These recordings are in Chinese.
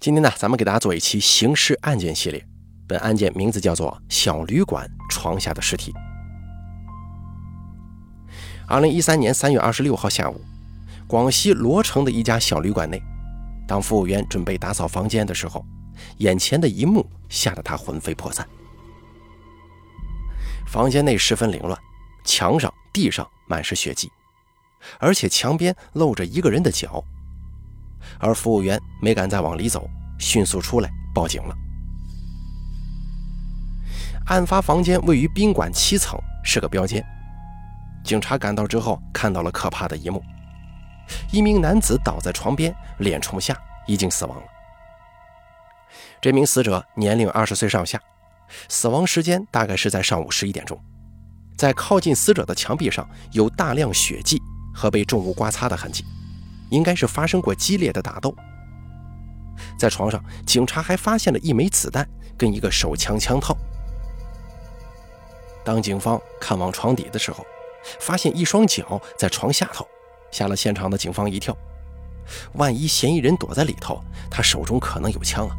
今天呢，咱们给大家做一期刑事案件系列。本案件名字叫做《小旅馆床下的尸体》。二零一三年三月二十六号下午，广西罗城的一家小旅馆内，当服务员准备打扫房间的时候，眼前的一幕吓得他魂飞魄散。房间内十分凌乱，墙上、地上满是血迹，而且墙边露着一个人的脚。而服务员没敢再往里走，迅速出来报警了。案发房间位于宾馆七层，是个标间。警察赶到之后，看到了可怕的一幕：一名男子倒在床边，脸冲下，已经死亡了。这名死者年龄二十岁上下，死亡时间大概是在上午十一点钟。在靠近死者的墙壁上有大量血迹和被重物刮擦的痕迹。应该是发生过激烈的打斗。在床上，警察还发现了一枚子弹跟一个手枪枪套。当警方看往床底的时候，发现一双脚在床下头，吓了现场的警方一跳。万一嫌疑人躲在里头，他手中可能有枪啊！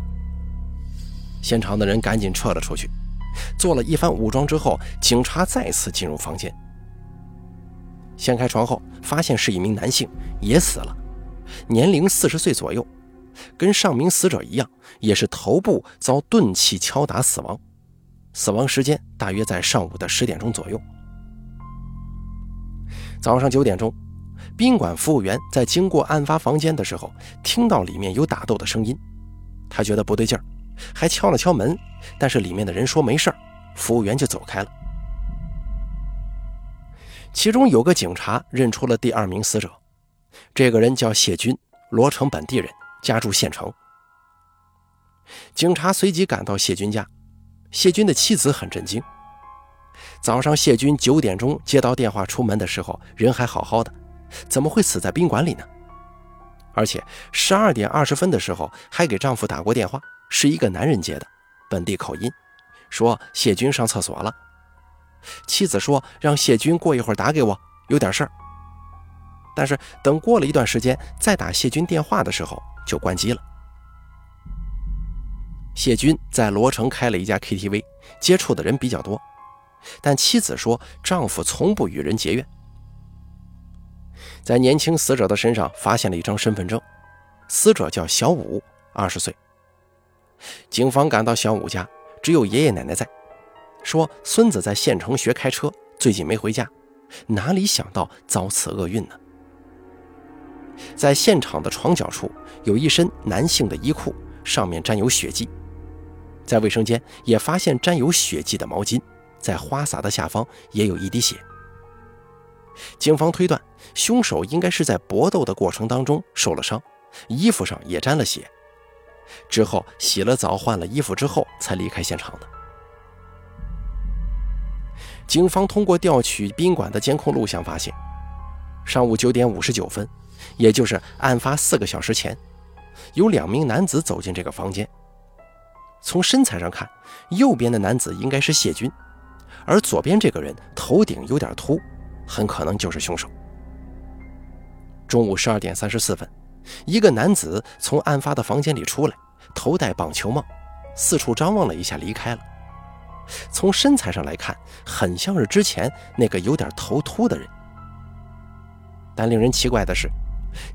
现场的人赶紧撤了出去。做了一番武装之后，警察再次进入房间，掀开床后，发现是一名男性，也死了。年龄四十岁左右，跟上名死者一样，也是头部遭钝器敲打死亡，死亡时间大约在上午的十点钟左右。早上九点钟，宾馆服务员在经过案发房间的时候，听到里面有打斗的声音，他觉得不对劲儿，还敲了敲门，但是里面的人说没事儿，服务员就走开了。其中有个警察认出了第二名死者。这个人叫谢军，罗城本地人，家住县城。警察随即赶到谢军家，谢军的妻子很震惊。早上谢军九点钟接到电话出门的时候，人还好好的，怎么会死在宾馆里呢？而且十二点二十分的时候还给丈夫打过电话，是一个男人接的，本地口音，说谢军上厕所了。妻子说让谢军过一会儿打给我，有点事儿。但是等过了一段时间，再打谢军电话的时候就关机了。谢军在罗城开了一家 KTV，接触的人比较多，但妻子说丈夫从不与人结怨。在年轻死者的身上发现了一张身份证，死者叫小武，二十岁。警方赶到小武家，只有爷爷奶奶在，说孙子在县城学开车，最近没回家，哪里想到遭此厄运呢？在现场的床角处有一身男性的衣裤，上面沾有血迹。在卫生间也发现沾有血迹的毛巾，在花洒的下方也有一滴血。警方推断，凶手应该是在搏斗的过程当中受了伤，衣服上也沾了血。之后洗了澡换了衣服之后才离开现场的。警方通过调取宾馆的监控录像发现，上午九点五十九分。也就是案发四个小时前，有两名男子走进这个房间。从身材上看，右边的男子应该是谢军，而左边这个人头顶有点秃，很可能就是凶手。中午十二点三十四分，一个男子从案发的房间里出来，头戴棒球帽，四处张望了一下，离开了。从身材上来看，很像是之前那个有点头秃的人。但令人奇怪的是。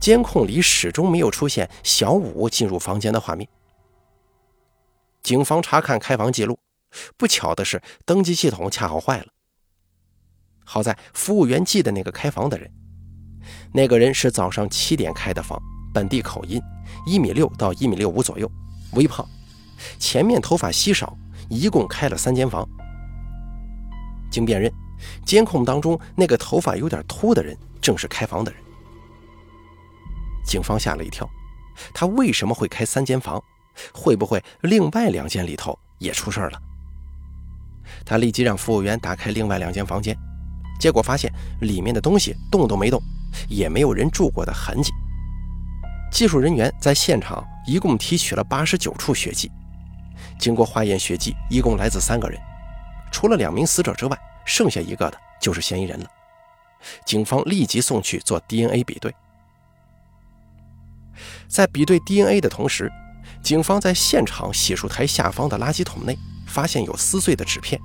监控里始终没有出现小五进入房间的画面。警方查看开房记录，不巧的是，登记系统恰好坏了。好在服务员记得那个开房的人，那个人是早上七点开的房，本地口音，一米六到一米六五左右，微胖，前面头发稀少，一共开了三间房。经辨认，监控当中那个头发有点秃的人正是开房的人。警方吓了一跳，他为什么会开三间房？会不会另外两间里头也出事了？他立即让服务员打开另外两间房间，结果发现里面的东西动都没动，也没有人住过的痕迹。技术人员在现场一共提取了八十九处血迹，经过化验，血迹一共来自三个人，除了两名死者之外，剩下一个的就是嫌疑人了。警方立即送去做 DNA 比对。在比对 DNA 的同时，警方在现场洗漱台下方的垃圾桶内发现有撕碎的纸片，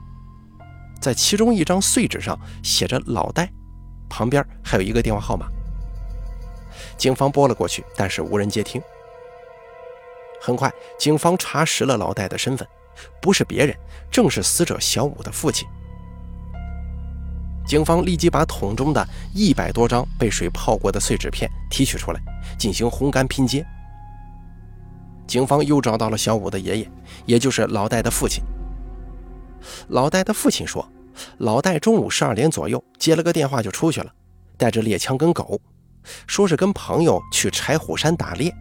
在其中一张碎纸上写着“老戴”，旁边还有一个电话号码。警方拨了过去，但是无人接听。很快，警方查实了老戴的身份，不是别人，正是死者小武的父亲。警方立即把桶中的一百多张被水泡过的碎纸片提取出来，进行烘干拼接。警方又找到了小武的爷爷，也就是老戴的父亲。老戴的父亲说，老戴中午十二点左右接了个电话就出去了，带着猎枪跟狗，说是跟朋友去柴虎山打猎。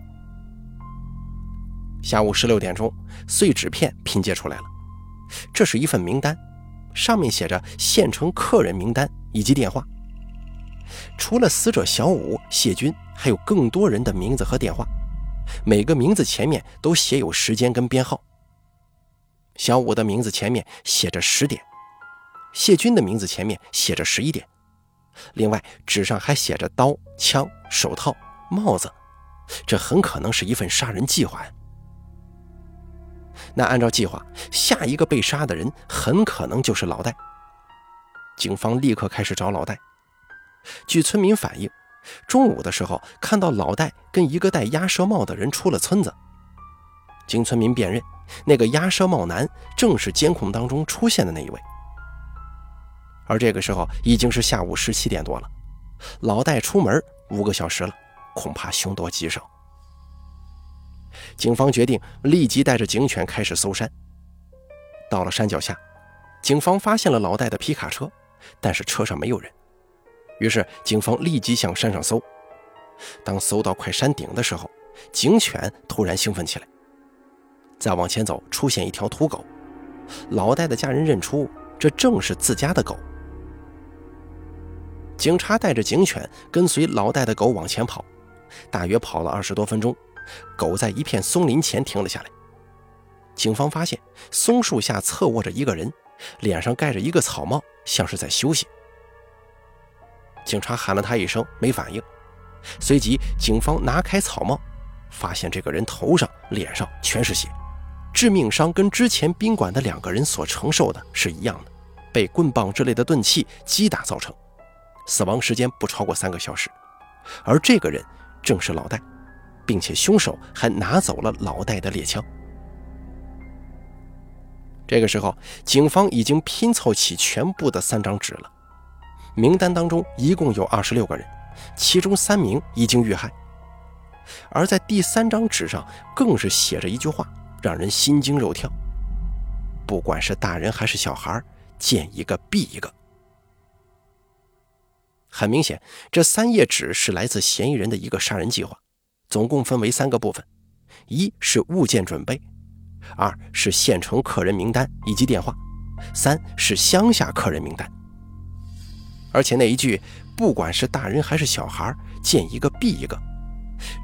下午十六点钟，碎纸片拼接出来了，这是一份名单。上面写着县城客人名单以及电话。除了死者小五、谢军，还有更多人的名字和电话，每个名字前面都写有时间跟编号。小五的名字前面写着十点，谢军的名字前面写着十一点。另外，纸上还写着刀、枪、手套、帽子，这很可能是一份杀人计划。那按照计划，下一个被杀的人很可能就是老戴。警方立刻开始找老戴。据村民反映，中午的时候看到老戴跟一个戴鸭舌帽的人出了村子。经村民辨认，那个鸭舌帽男正是监控当中出现的那一位。而这个时候已经是下午十七点多了，老戴出门五个小时了，恐怕凶多吉少。警方决定立即带着警犬开始搜山。到了山脚下，警方发现了老戴的皮卡车，但是车上没有人。于是警方立即向山上搜。当搜到快山顶的时候，警犬突然兴奋起来。再往前走，出现一条土狗。老戴的家人认出这正是自家的狗。警察带着警犬跟随老戴的狗往前跑，大约跑了二十多分钟。狗在一片松林前停了下来。警方发现松树下侧卧着一个人，脸上盖着一个草帽，像是在休息。警察喊了他一声，没反应。随即，警方拿开草帽，发现这个人头上、脸上全是血，致命伤跟之前宾馆的两个人所承受的是一样的，被棍棒之类的钝器击打造成，死亡时间不超过三个小时。而这个人正是老戴。并且凶手还拿走了老戴的猎枪。这个时候，警方已经拼凑起全部的三张纸了。名单当中一共有二十六个人，其中三名已经遇害。而在第三张纸上，更是写着一句话，让人心惊肉跳：不管是大人还是小孩，见一个毙一个。很明显，这三页纸是来自嫌疑人的一个杀人计划。总共分为三个部分：一是物件准备，二是县城客人名单以及电话，三是乡下客人名单。而且那一句“不管是大人还是小孩，见一个毙一个”，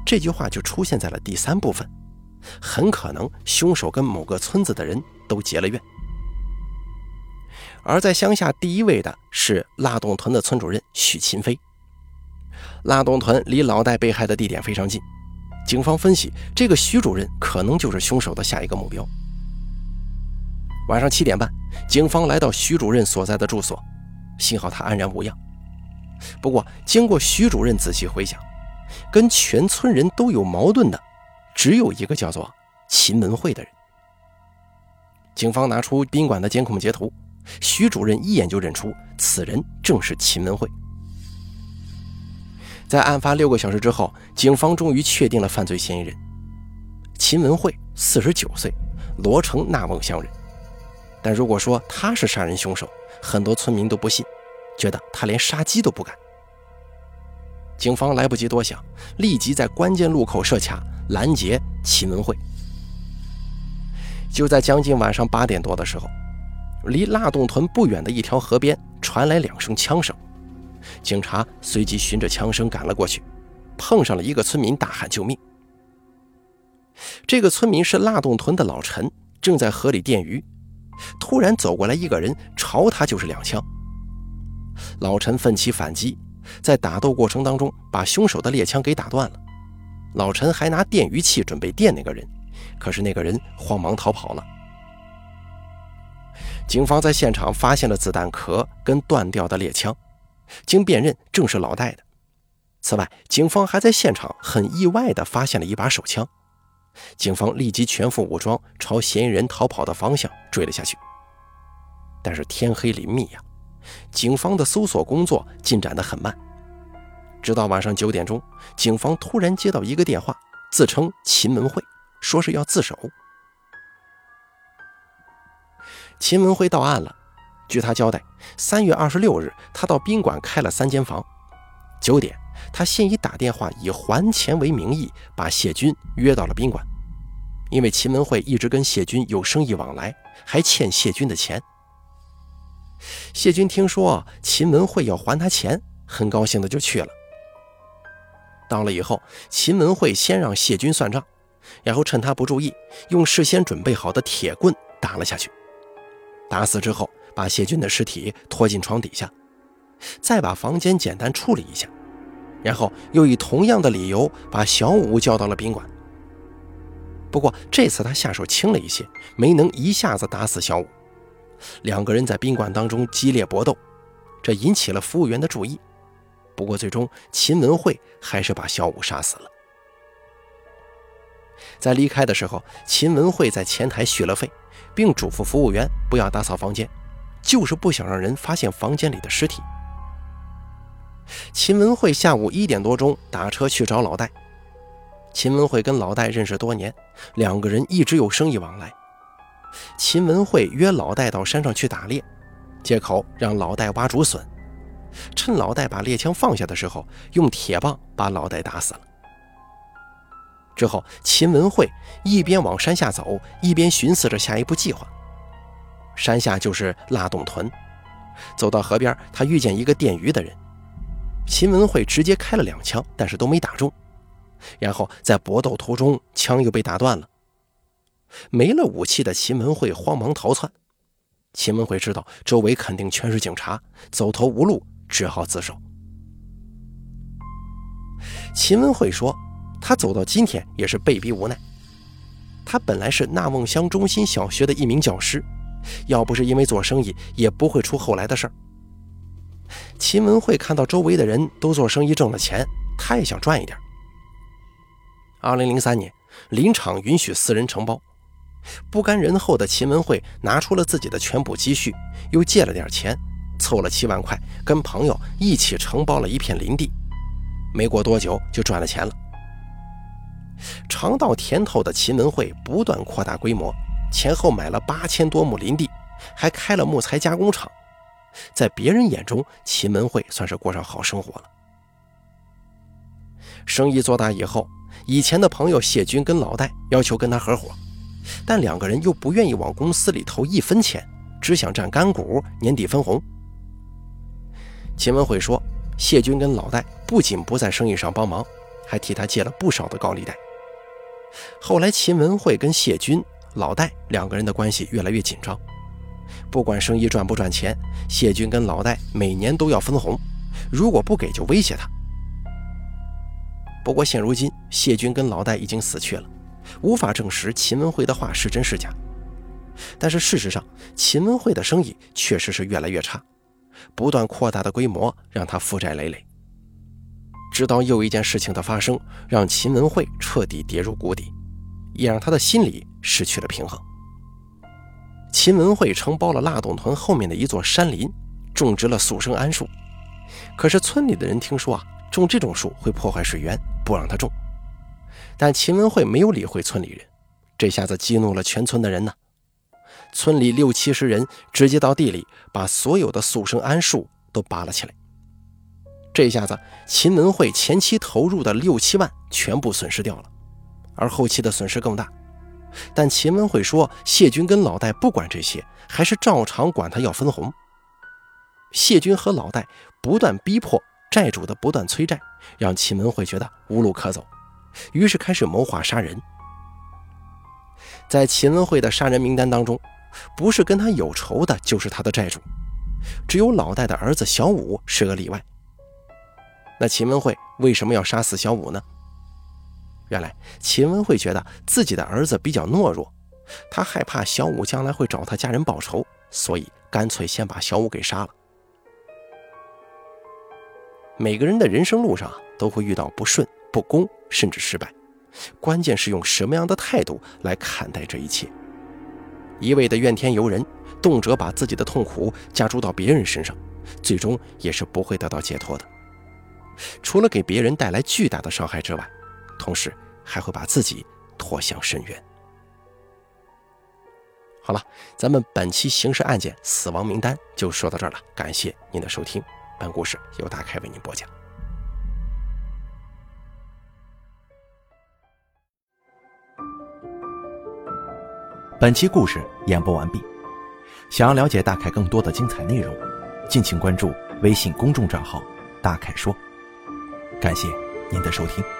这句话就出现在了第三部分，很可能凶手跟某个村子的人都结了怨。而在乡下第一位的是拉洞屯的村主任许勤飞。拉洞屯离老戴被害的地点非常近。警方分析，这个徐主任可能就是凶手的下一个目标。晚上七点半，警方来到徐主任所在的住所，幸好他安然无恙。不过，经过徐主任仔细回想，跟全村人都有矛盾的，只有一个叫做秦文慧的人。警方拿出宾馆的监控截图，徐主任一眼就认出此人正是秦文慧。在案发六个小时之后，警方终于确定了犯罪嫌疑人秦文慧，四十九岁，罗城纳瓮乡人。但如果说他是杀人凶手，很多村民都不信，觉得他连杀鸡都不敢。警方来不及多想，立即在关键路口设卡拦截秦文慧。就在将近晚上八点多的时候，离腊洞屯不远的一条河边传来两声枪声。警察随即循着枪声赶了过去，碰上了一个村民大喊救命。这个村民是腊洞屯的老陈，正在河里电鱼，突然走过来一个人，朝他就是两枪。老陈奋起反击，在打斗过程当中把凶手的猎枪给打断了。老陈还拿电鱼器准备电那个人，可是那个人慌忙逃跑了。警方在现场发现了子弹壳跟断掉的猎枪，经辨认正是老戴的。此外，警方还在现场很意外地发现了一把手枪。警方立即全副武装，朝嫌疑人逃跑的方向追了下去。但是天黑林密呀，警方的搜索工作进展得很慢。直到晚上九点钟，警方突然接到一个电话，自称秦文慧，说是要自首。秦文慧到案了。据他交代，三月二十六日，他到宾馆开了三间房。九点，他先以打电话以还钱为名义，把谢军约到了宾馆。因为秦文慧一直跟谢军有生意往来，还欠谢军的钱。谢军听说秦文慧要还他钱，很高兴的就去了。到了以后，秦文慧先让谢军算账，然后趁他不注意，用事先准备好的铁棍打了下去。打死之后，把谢军的尸体拖进床底下，再把房间简单处理一下，然后又以同样的理由把小五叫到了宾馆。不过这次他下手轻了一些，没能一下子打死小五。两个人在宾馆当中激烈搏斗，这引起了服务员的注意。不过最终秦文慧还是把小五杀死了。在离开的时候，秦文慧在前台续了费。并嘱咐服务员不要打扫房间，就是不想让人发现房间里的尸体。秦文慧下午一点多钟打车去找老戴。秦文慧跟老戴认识多年，两个人一直有生意往来。秦文慧约老戴到山上去打猎，借口让老戴挖竹笋，趁老戴把猎枪放下的时候，用铁棒把老戴打死了。之后，秦文慧一边往山下走，一边寻思着下一步计划。山下就是腊洞屯，走到河边，他遇见一个电鱼的人。秦文慧直接开了两枪，但是都没打中。然后在搏斗途中，枪又被打断了。没了武器的秦文慧慌忙逃窜。秦文慧知道周围肯定全是警察，走投无路，只好自首。秦文慧说。他走到今天也是被逼无奈。他本来是纳瓮乡中心小学的一名教师，要不是因为做生意，也不会出后来的事儿。秦文慧看到周围的人都做生意挣了钱，他也想赚一点。二零零三年，林场允许私人承包，不甘人后的秦文慧拿出了自己的全部积蓄，又借了点钱，凑了七万块，跟朋友一起承包了一片林地。没过多久，就赚了钱了。尝到甜头的秦文慧不断扩大规模，前后买了八千多亩林地，还开了木材加工厂。在别人眼中，秦文慧算是过上好生活了。生意做大以后，以前的朋友谢军跟老戴要求跟他合伙，但两个人又不愿意往公司里投一分钱，只想占干股，年底分红。秦文慧说，谢军跟老戴不仅不在生意上帮忙，还替他借了不少的高利贷。后来，秦文慧跟谢军、老戴两个人的关系越来越紧张。不管生意赚不赚钱，谢军跟老戴每年都要分红，如果不给就威胁他。不过现如今，谢军跟老戴已经死去了，无法证实秦文慧的话是真是假。但是事实上，秦文慧的生意确实是越来越差，不断扩大的规模让他负债累累。直到又一件事情的发生，让秦文慧彻底跌入谷底，也让他的心里失去了平衡。秦文慧承包了腊洞屯后面的一座山林，种植了速生桉树。可是村里的人听说啊，种这种树会破坏水源，不让他种。但秦文慧没有理会村里人，这下子激怒了全村的人呢。村里六七十人直接到地里，把所有的速生桉树都拔了起来。这下子，秦文慧前期投入的六七万全部损失掉了，而后期的损失更大。但秦文慧说，谢军跟老戴不管这些，还是照常管他要分红。谢军和老戴不断逼迫债主的不断催债，让秦文慧觉得无路可走，于是开始谋划杀人。在秦文慧的杀人名单当中，不是跟他有仇的，就是他的债主，只有老戴的儿子小武是个例外。那秦文慧为什么要杀死小五呢？原来秦文慧觉得自己的儿子比较懦弱，他害怕小五将来会找他家人报仇，所以干脆先把小五给杀了。每个人的人生路上都会遇到不顺、不公，甚至失败，关键是用什么样的态度来看待这一切。一味的怨天尤人，动辄把自己的痛苦加诸到别人身上，最终也是不会得到解脱的。除了给别人带来巨大的伤害之外，同时还会把自己拖向深渊。好了，咱们本期刑事案件死亡名单就说到这儿了，感谢您的收听。本故事由大凯为您播讲。本期故事演播完毕。想要了解大凯更多的精彩内容，敬请关注微信公众账号“大凯说”。感谢您的收听。